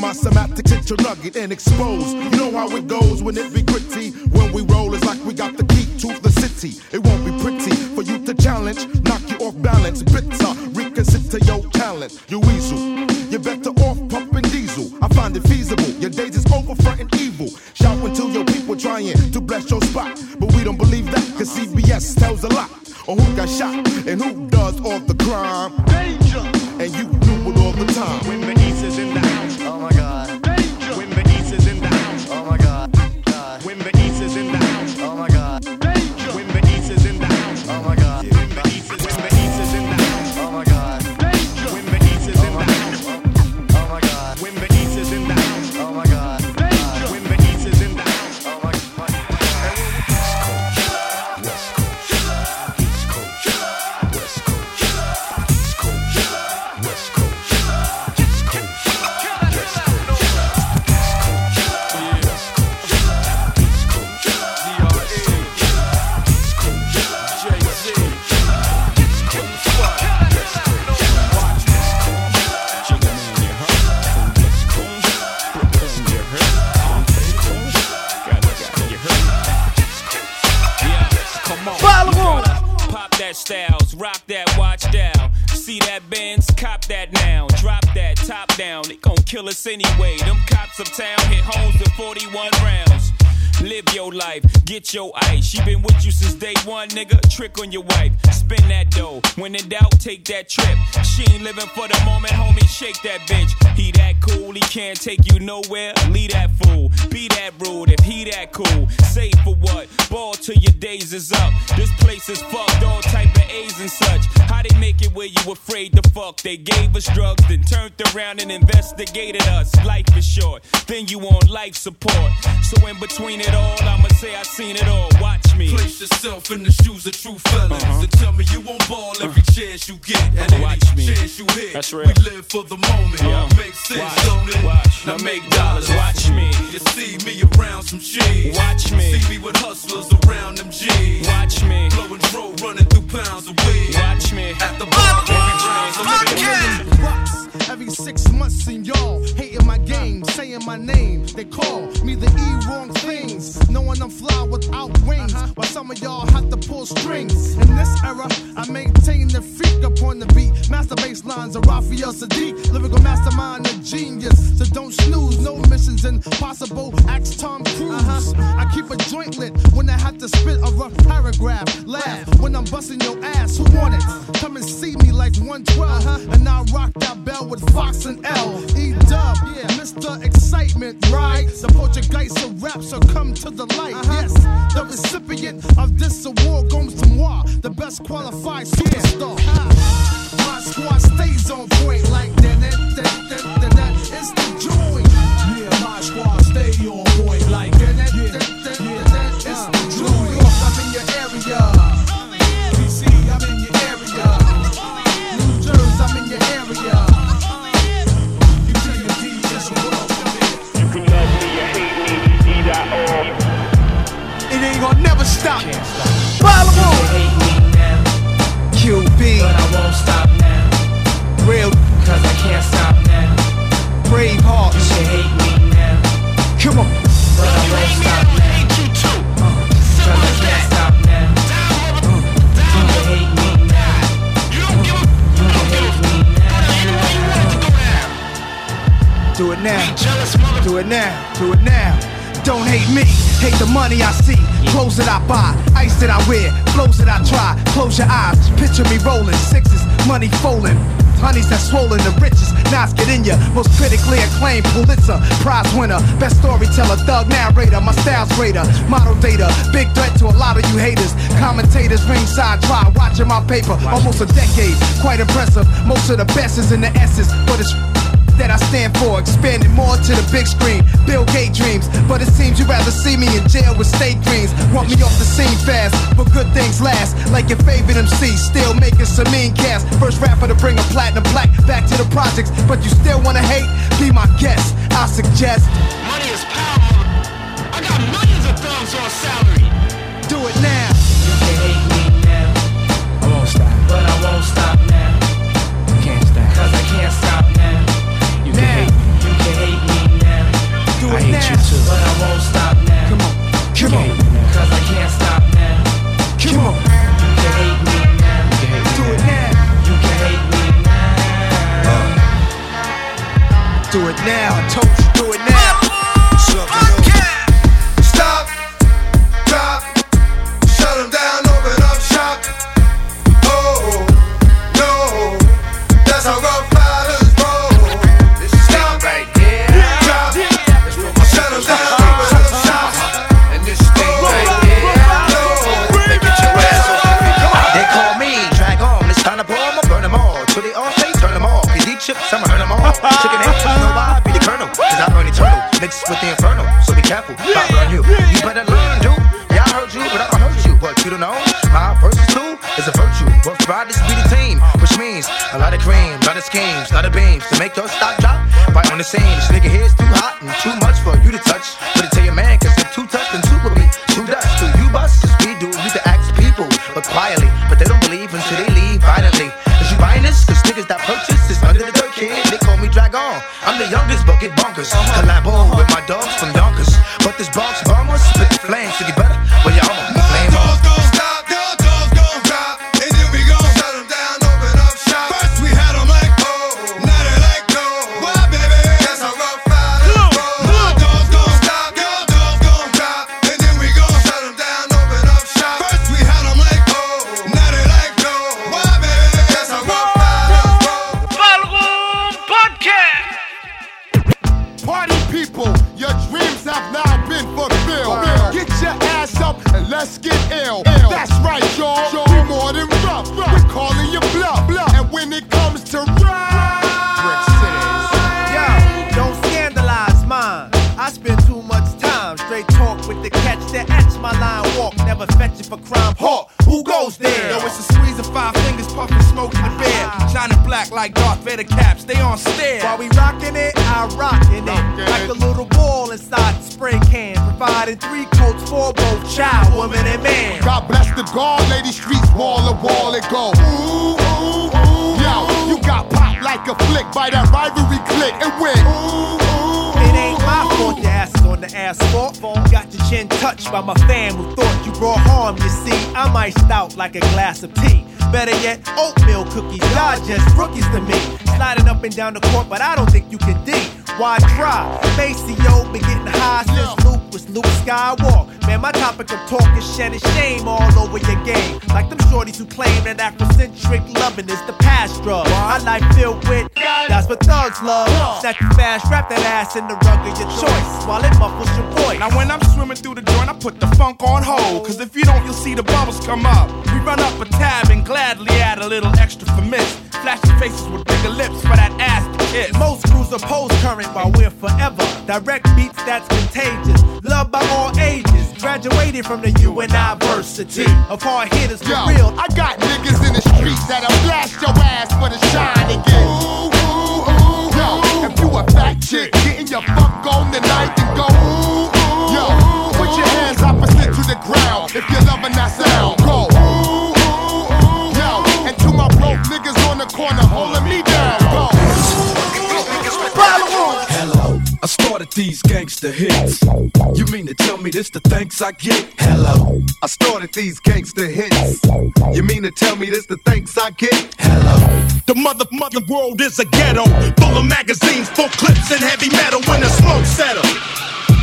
my semantics your nugget and expose. You know how it goes when it be gritty. When we roll, it's like we got the key to the city. It won't be pretty for you to challenge, knock you off balance. Bitter, reconsider your talent. You weasel, you're better off pumping diesel. I find it feasible. Your days is over fronting evil. Shouting till your people trying to bless your spot. But we don't believe that, cause CBS tells a lot. On who got shot and who does all the crime. Your ice. She been with you since day one, nigga. Trick on your wife, take that trip. She ain't living for the moment, homie. Shake that bitch. He that cool, he can't take you nowhere. Leave that fool, be that rude if he that cool. Say for what? Ball till your days is up. This place is fucked, all type of A's and such. How they make it where you afraid to fuck? They gave us drugs, then turned around and investigated us. Life is short, then you on life support. So in between it all, I'ma say I seen it all. Watch me. Place yourself in the shoes of true fellas uh-huh. and tell me you won't ball every chance you get and any Watch me. chance you hit. That's real. We live for the moment. Uh, yeah. Makes sense, Watch. don't it? Watch. Now make dollars. Watch me. You see me around some cheese. Watch me. See me with hustlers around them G's. Watch me. Blowing dro, running through pounds of weed. Watch me. At the bar, every round, so make it bucks every six months and y'all hating my game, saying my name. They call me the E wrong things, knowing I'm fly without wings. Uh-huh. While some of y'all have to pull strings. In this era, I maintain the freak upon the beat. Master bass lines of Raphael Saadiq, lyrical mastermind, a genius. So don't snooze, no missions impossible. Ask Tom Cruise. Uh-huh. I keep a joint lit when I have to spit a rough paragraph. Laugh when I'm busting your ass. Who want it? Come and see me like 112. Uh-huh. And I rock that bell with Fox and L. E dub, yeah, Mr. Excitement, right? The Portuguese of rap, so come to the light. Uh-huh. Yes, the recipient of this award goes to moi, the best qualified superstar. My squad stays on point like that. that, that, that, that, that. It's the joint. Yeah, my squad stay on point like that. that, that, that, that, that. It's the joint. I'm in your area. Stop. Follow QB. But I won't stop now. Real. Cause I can't stop now. Brave hearts. You can hate me now. Come on. But I won't stop now. Uh, Cause I can't stop now. Uh, You can hate me now. You can hate me now. Do it now. Do it now. Do it now. Don't hate me. Hate the money I see. Clothes that I buy. Ice that I wear. Flows that I try. Close your eyes. Picture me rolling. Sixes. Money folding. Honeys that swollen the richest. Knots get in ya. Most critically acclaimed Pulitzer Prize winner. Best storyteller. Thug narrator. My style's greater. Model data. Big threat to a lot of you haters. Commentators ringside try watching my paper. Almost a decade. Quite impressive. Most of the best is in the essence. But it's that I stand for, expanding more to the big screen. Bill Gates dreams, but it seems you'd rather see me in jail with state greens. Want me off the scene fast, but good things last. Like your favorite MC, still making some mean cash. First rapper to bring a platinum black back to to the projects, but you still wanna hate? Be my guest. I suggest. Money is power. I got millions of thumbs on salary. Do it now. You can hate me now. I won't stop. But I won't stop now. Can't stop. Cause I can't stop now. Now. you too. But I won't stop now. Come on. Come on. hate me now. Cause I can't stop now. Come on. You can hate me now. You can hate me Do it now. You can hate me now. Uh. Do it now. I told you, do it now. Rough riders be the team, which means a lot of cream, lot of schemes, lot of beams to make your stock drop. Right on the scene, this nigga here's iced out like a glass of tea. Better yet, oatmeal cookies. Y'all just rookies to me. Sliding up and down the court, but I don't think you can D. Why try? Maceo been getting high since Luke was Luke Skywalker. Man, my topic of talk is shedding shame all over your game. Like them shorties who claim that Afrocentric loving is the past drug. My life filled with that's what thugs love. Snatch you fast, wrap that ass in the rug of your choice while it muffles your voice. Now when I'm swimming through the joint, I put the funk on hold. Cause if you don't, you'll see the bubbles come up. We run up a tab and gladly add a little extra for miss. Flashing faces with bigger lips for that ass to kiss. Most crews are post current while we're forever. Direct beats that's contagious. Loved by all ages. Graduated from the university of hard hitters for Yo, real. I got niggas in the streets that'll blast your ass for the shine again. Ooh, ooh, ooh. Yo, if you a fat chick, getting your fuck on tonight and go. Ooh, ooh. Yo, put your hands opposite to the ground if you're loving that sound. Go. Ooh, ooh, ooh. Yo, and to my broke niggas on the corner holding Started these gangster hits. You mean to tell me this the thanks I get? Hello, I started these gangster hits. You mean to tell me this the thanks I get? Hello. The mother mother world is a ghetto, full of magazines, full clips and heavy metal. When the smoke settle,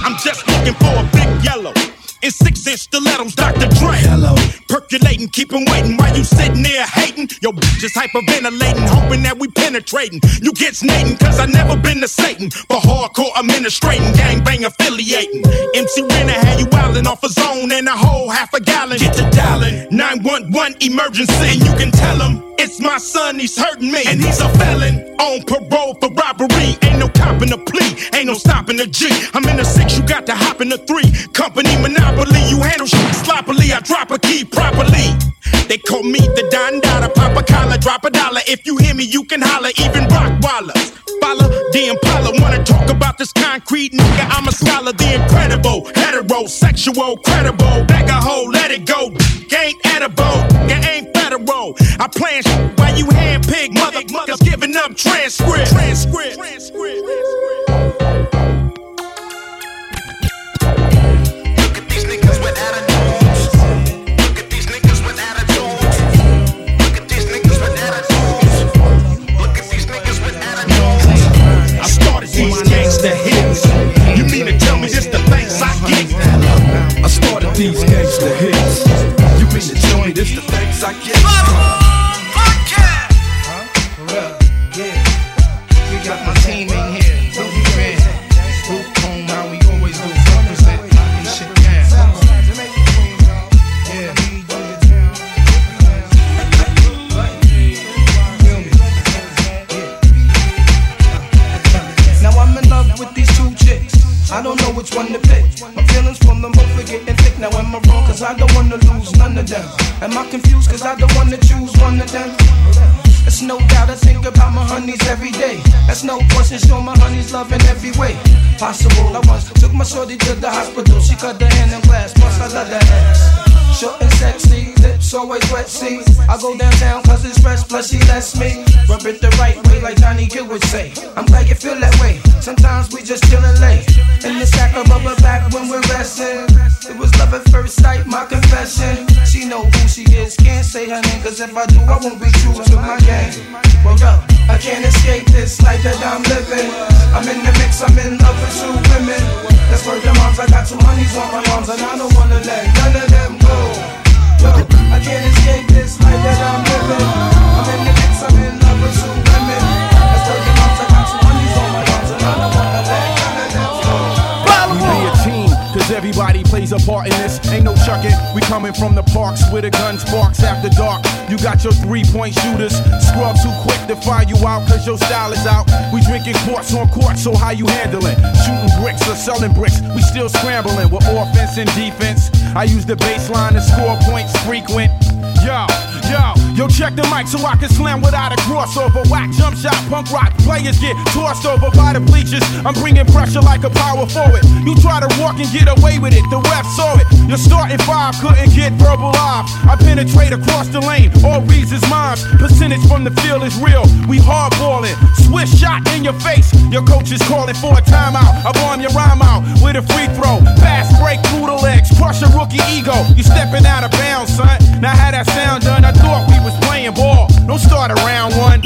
I'm just looking for a big yellow. In six inch stilettos, Dr. Dre. Hello. Percolating, keep waiting while you sitting there hating. Yo, bitch, just hyperventilating, hoping that we penetrating. You get snating, cause I never been to Satan. For hardcore administrating, gangbang affiliating. MC Renner had you wildin' off a zone and a whole half a gallon. Get to dialing 911 emergency. And you can tell him it's my son, he's hurting me. And he's a felon on parole for robbery. Ain't no copping a plea, ain't no stopping a G. I'm in the six, you got to hop in the three. Company monopoly, you handle shit sloppily. I drop a key properly. They call me the Don Dada, pop a collar, drop a dollar. If you hear me, you can holler, even rock waller. Follow the Impala, wanna talk about this concrete nigga? I'm a scholar, the incredible, heterosexual, credible. Beg a hoe, let it go. Ain't edible, it ain't federal. I plan shit while you handpick motherfuckers giving up transcript. Transcript. I I started these gangsta hits. You mean to tell me this the thanks I get? We got my team in here. Louis Red. Luke home, how we always do. Represent. This shit down. Yeah. Now I'm in love with these two chicks. I don't know which one to pick. Now am I wrong? Cause I don't wanna lose none of them. Am I confused? Cause I don't wanna choose one of them. It's no doubt I think about my honeys every day. That's no question, show my honeys love in every way possible. I once took my shorty to the hospital. She cut her hand in glass, plus I love that ass. Short and sexy, lips always wet, see. I go downtown cause it's fresh, plus she lets me rub it the right way, like Johnny Gill would say. I'm glad you feel that way. Sometimes we just chillin' late. In the sack of rubber back when we're resting. It was love at first sight, my confession. She know who she is, can't say her name, cause if I do, I won't be true to my game. Well, yo, I can't escape this life that I'm living. I'm in the mix, I'm in love with two women. That's where the moms, I got two honeys on my arms, and I don't wanna let none of them go. Yo, I can't escape this life that I'm living. I'm in the mix, I'm in love with two women. That's where the moms, I got two honeys on my arms, and I don't wanna let none of them go. We be a team, cause everybody plays a part in this. Ain't no chucking, we coming from the parks where the gun sparks after dark. You got your three point shooters, scrubs who quick to find you out cause your style is out. We drinking quarts on court, so how you handling? Shooting bricks or selling bricks, we still scrambling with offense and defense. I use the baseline to score points frequent. Yo, yo, yo, check the mic so I can slam without a crossover. Whack, jump shot, punk rock. Players get tossed over by the bleachers. I'm bringing pressure like a power forward. You try to walk and get away with it, the ref saw it. Your starting five couldn't get verbal off. I penetrate across the lane, all reads is mine. Percentage from the field is real. We hardballing, swish shot in your face. Your coach is calling for a timeout. I bomb your rhyme out with a free throw. Fast break through the legs, crush a rookie ego. You stepping out of bounds, son. Now how that sound done? I thought we was playing ball. Don't start around one.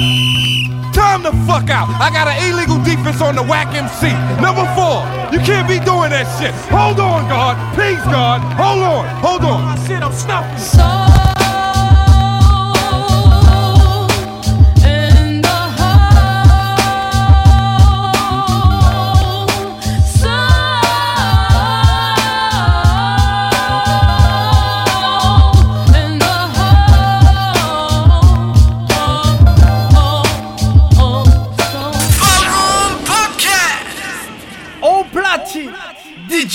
Time the fuck out. I got an illegal defense on the whack MC. Number four. You can't be doing that shit. Hold on, guard. Please, guard. Hold on. Hold on. Shit, I'm stuffing. Au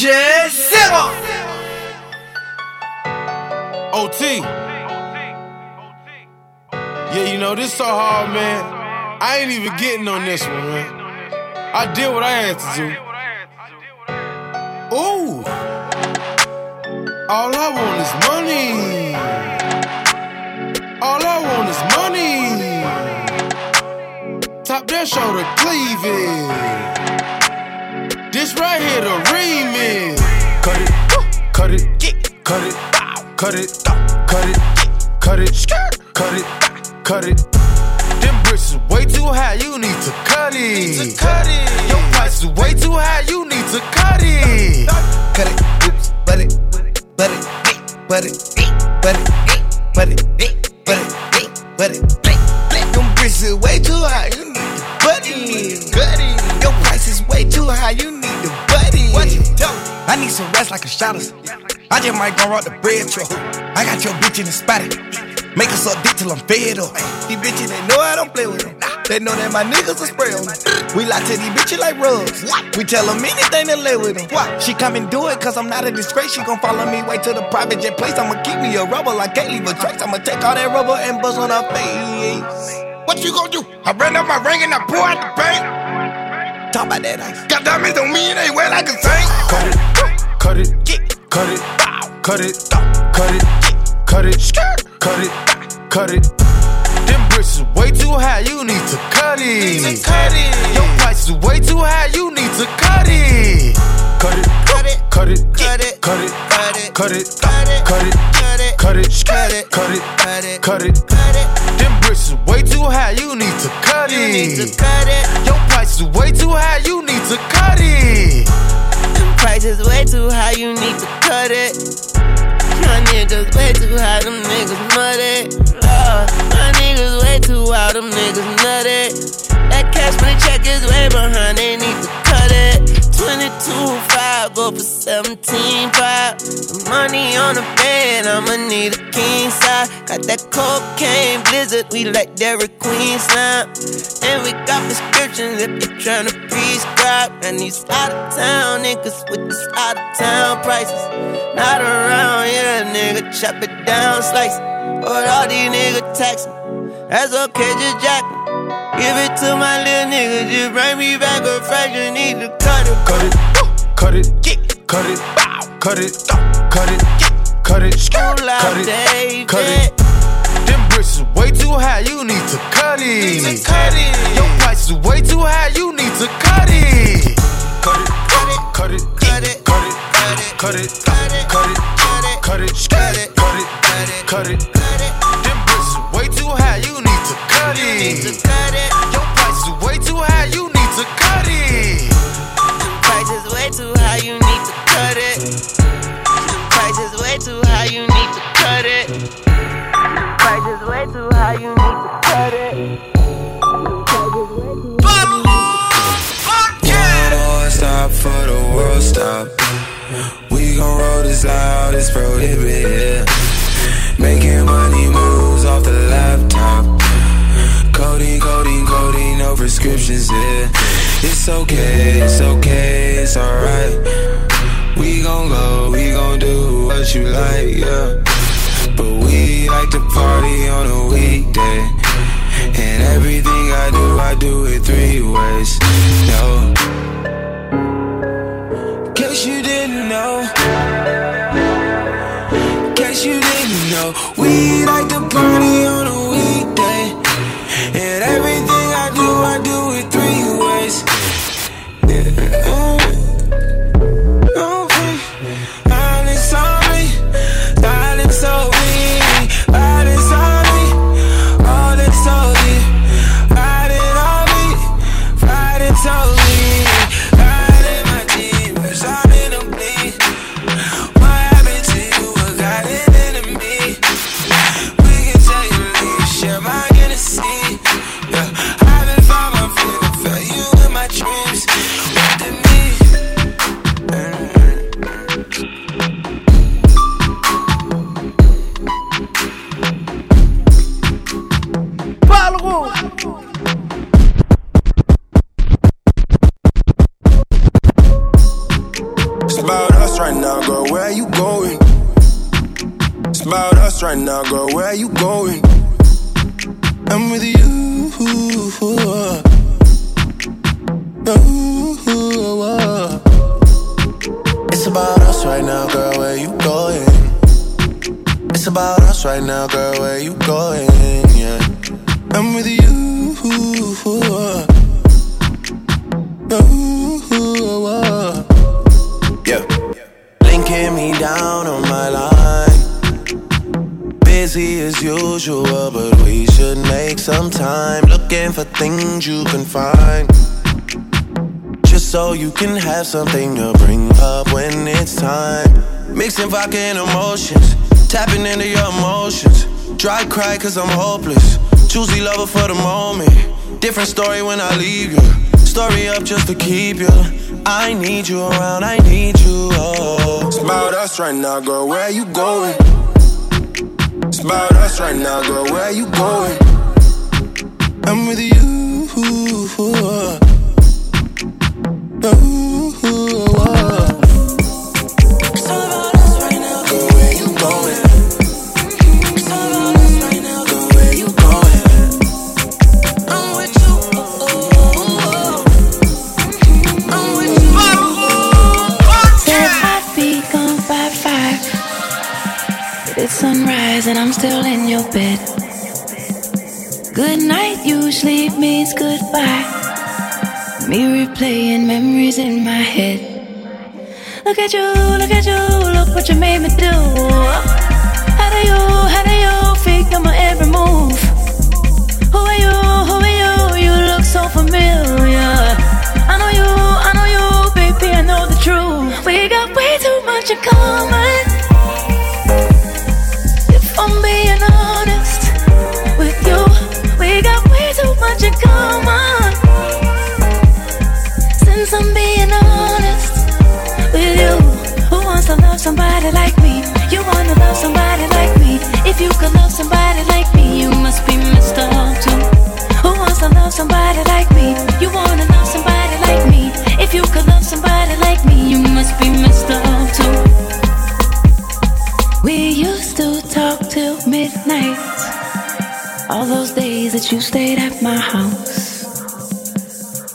DJ Zero. OT. Yeah, you know, this so hard, man. I ain't even getting on this one, man. I did what I had to do. Ooh. All I want is money. All I want is money. Top that shoulder cleavage. This right here the remix. Cut it, cut it, cut it, cut it, cut it, cut it, cut it, cut it. Them bricks is way too high, you need to cut it. Cut it. Your price is way too high, you need to cut it. Cut it, oops, but it, but it, but it, but it, but it, but it, but it. Them bricks is way too high, you need to cut it. Cut it. Your price is way too high, you need to buddy. What you do? I need some rest like a shotters. I just might go rock the bread truck. I got your bitch in the spotty. Make us up dick till I'm fed up. These bitches, they know I don't play with them. They know that my niggas are spray on. We lie to these bitches like rugs. We tell them anything to lay with them. What? She come and do it cause I'm not a disgrace. She gon' follow me way to the private jet place. I'ma keep me a rubber like can't leave a trace. I'ma take all that rubber and buzz on her face. What you gon' do? I ran up my ring and I pour out the bank. Talk about that ice. Got diamonds on me and they wet like a saint. Cut it, cut it, cut it, cut it, cut it, cut it, cut it, cut it. Them bricks is way too high, you need to cut it. Cut it. Your price is way too high, you need to cut it. Cut it, Cut it. cut it, Cut it. cut it, Cut it. cut it, Cut it. cut it, Cut it. cut it, Cut it. cut it, Cut it. cut it. Cut it. Them bricks is way too high, you need to cut You need to it. cut it. Your price is way too high, you need to cut it. Them prices way too high, you need to cut it. My niggas way too high, them niggas muddy. Lord, my niggas way too wild, them niggas nutty. That cash money check is way behind, they need to cut it. 22 5, go for 17 5. The money on the bed, I'ma need a king size. Got that cocaine blizzard, we like Dairy Queen slime. And we got prescriptions if you're tryna prescribe. And these out of town niggas with these out of town prices. Not around here, nigga, chop it down, slice. Or all these niggas taxing. That's okay, just jack. Give it to my little nigga, just bring me back a fraction, need to cut it. Cut it, cut it, cut it, cut it, cut it, cut it, cut it, cut it. Them bricks is way too high, you need to cut it. Need to cut it. Your price is way too high, you need to cut it. Cut it, Cut it. cut it, Cut it. cut it, Cut it. cut it, Cut it. cut it, Cut it, cut it. Scut it, cut it, Cut it. cut it, cut it. Cut You need to it. cut it. Your price is way too high, you need to cut it. Price is way too high, you need to cut it. Price is way too high, you need to cut it. Price is way too high, you need to cut it. One stop for the world stop. We gon' roll this loud, it's prohibited. Making money moves off the laptop. Codeine, codeine, codeine, no prescriptions, yeah. It's okay, it's okay, it's alright. We gon' go, we gon' do what you like, yeah. But we like to party on a weekday. And everything I do, I do it three ways. No. Case you didn't know. Case you didn't know. We like to party on a something to bring up when it's time. Mixing vodka and emotions. Tapping into your emotions. Dry cry cause I'm hopeless. Choosy lover for the moment. Different story when I leave you. Story up just to keep you. I need you around, I need you. Oh. It's about us right now, girl. Where you going? It's about us right now, girl. Where you going? I'm with you. Said bed. Good night usually means goodbye. Me replaying memories in my head. Look at you, look at you, look what you made me do. How do you, how do you figure my every move? Who are you, who are you? You look so familiar. I know you, I know you, baby, I know the truth. We got way too much in common. In common. Since I'm being honest with you, who wants to love somebody like me? You wanna love somebody like me? If you could love somebody like me, you must be up too. Who wants to love somebody like me? You wanna love somebody like me? If you could love somebody like me, you must be too. Days that you stayed at my house.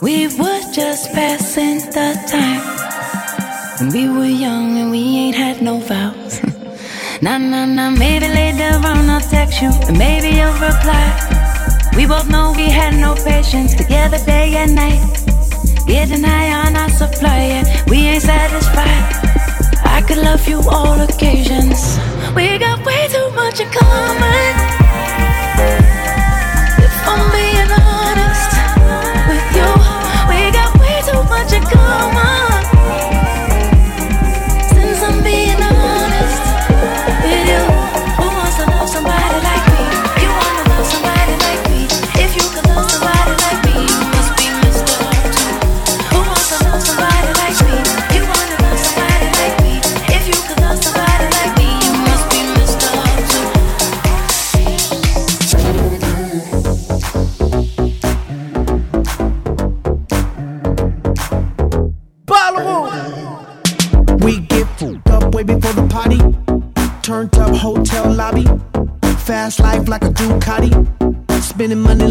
We were just passing the time. When we were young and we ain't had no vows. nah, nah, nah, maybe later on I'll text you and maybe you'll reply. We both know we had no patience together day and night. Getting high on our supply, yeah, we ain't satisfied. I could love you all occasions. We got way too much in common.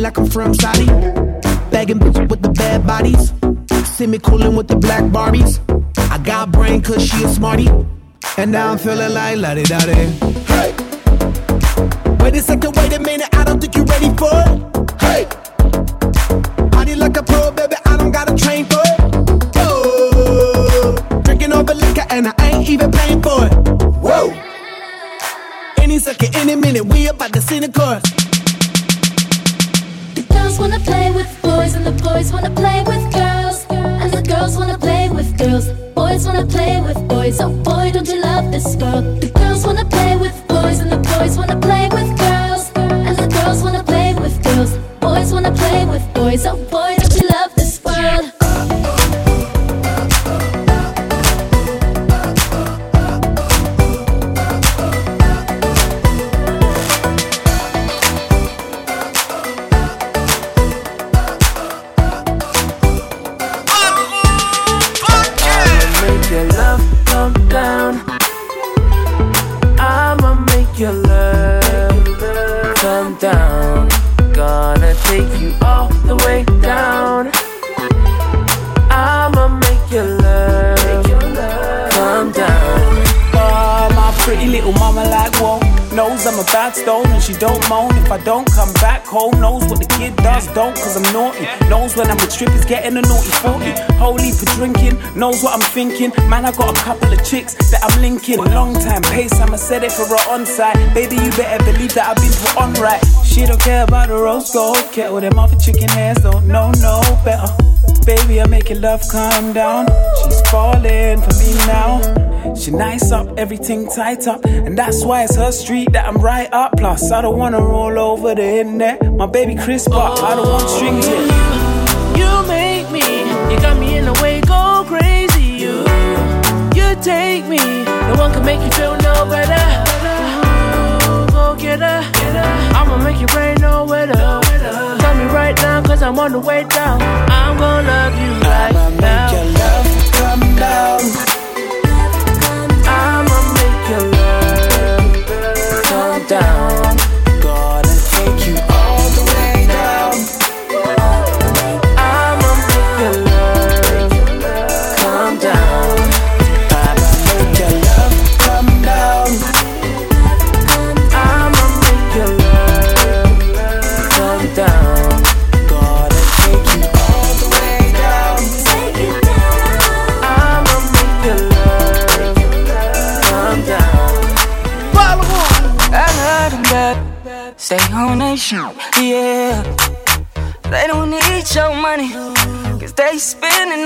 Like I'm from Saudi. Bagging bitches with the bad bodies. See me coolin' with the black Barbies. I got brain cause she a smarty. And now I'm feeling like la di da di. Hey! Wait a second, wait a minute, I don't think you're ready for it. Hey! Party like a pro, baby, I don't gotta train for it. Oh, drinking over liquor and I ain't even paying for it. Whoa! Any second, any minute, we about to see the chorus. Boys wanna play with girls. And the girls wanna play with girls. Boys wanna play with boys. Oh boy, don't you love this girl? The girls wanna play with boys and the boys wanna play stone and she don't moan if I don't come back home. Knows what the kid does, don't cause I'm naughty. Knows when I'm with strippers getting a naughty 40. Holy for drinking, knows what I'm thinking. Man, I got a couple of chicks that I'm linking. Long time pace, I'ma set it for her on site. Baby, you better believe that I've been put on right. She don't care about the rose gold kettle. Them other chicken hairs don't know no better. Baby, I'm making love calm down. She's falling for me now. She nice up, everything tight up. And that's why it's her street that I'm right up. Plus, I don't wanna roll over the internet. My baby Chris Buck, I don't want strings here. You you make me, you got me in a way go crazy. You, you take me, no one can make you feel no better. Ooh, Go get her, I'ma make your brain no wetter. Tell me right now, cause I'm on the way down. I'm gonna love you right I'ma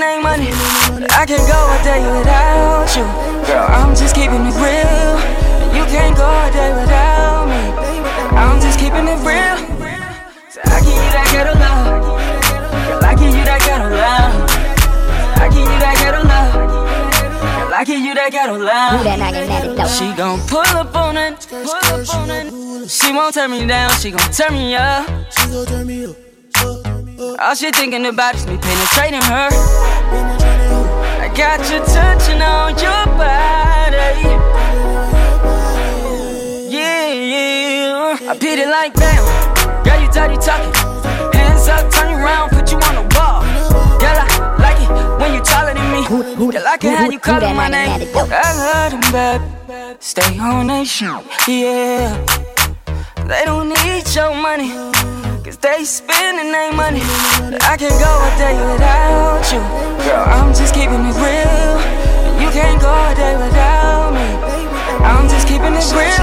spending their money. But I can't go a day without you. Girl, I'm just keeping it real. You can't go a day without me. I'm just keeping it real. So I give you that ghetto love. Girl, I give you that ghetto love. I give you that ghetto love. Girl, I give you that ghetto love. She gon' pull up on it, pull up on it. She won't turn me down, she gon' turn me up. She gon' turn me up. All she thinking about is me penetrating her. I got you touching on your body. Yeah, yeah. I beat it like bam. Girl, you dirty talking. Hands up, turn you around, put you on the wall. Girl, I like it when you taller than me. Girl, I can have you calling my name. I heard them bad. Stay on nation, yeah. They don't need your money. Cause they spending their money. But I can't go a day without you. Girl, I'm just keeping it real. And you can't go a day without me. I'm just keeping it real.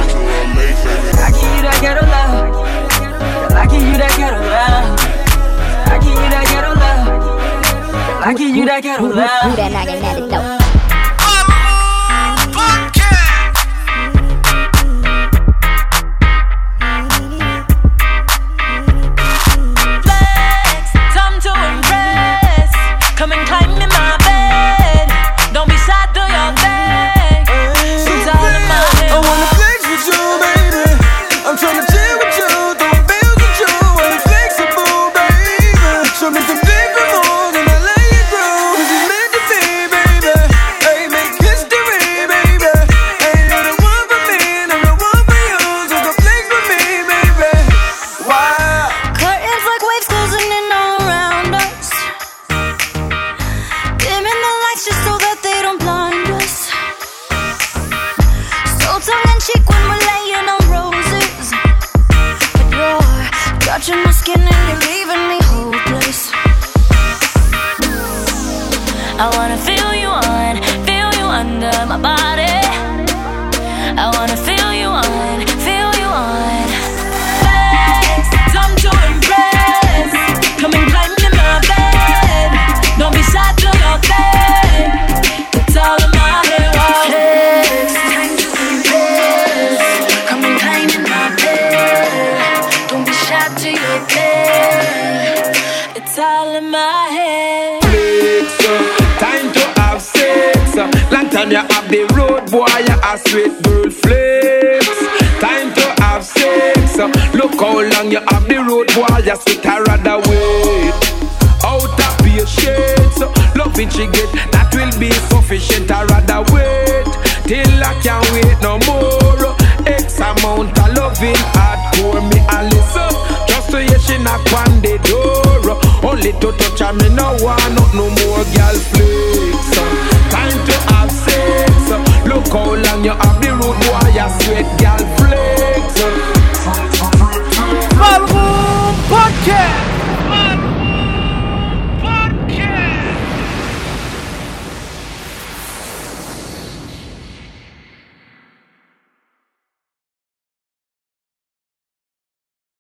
I give you that ghetto love. Girl, I give you that ghetto love. I give you that ghetto love. I give you that ghetto love. flex,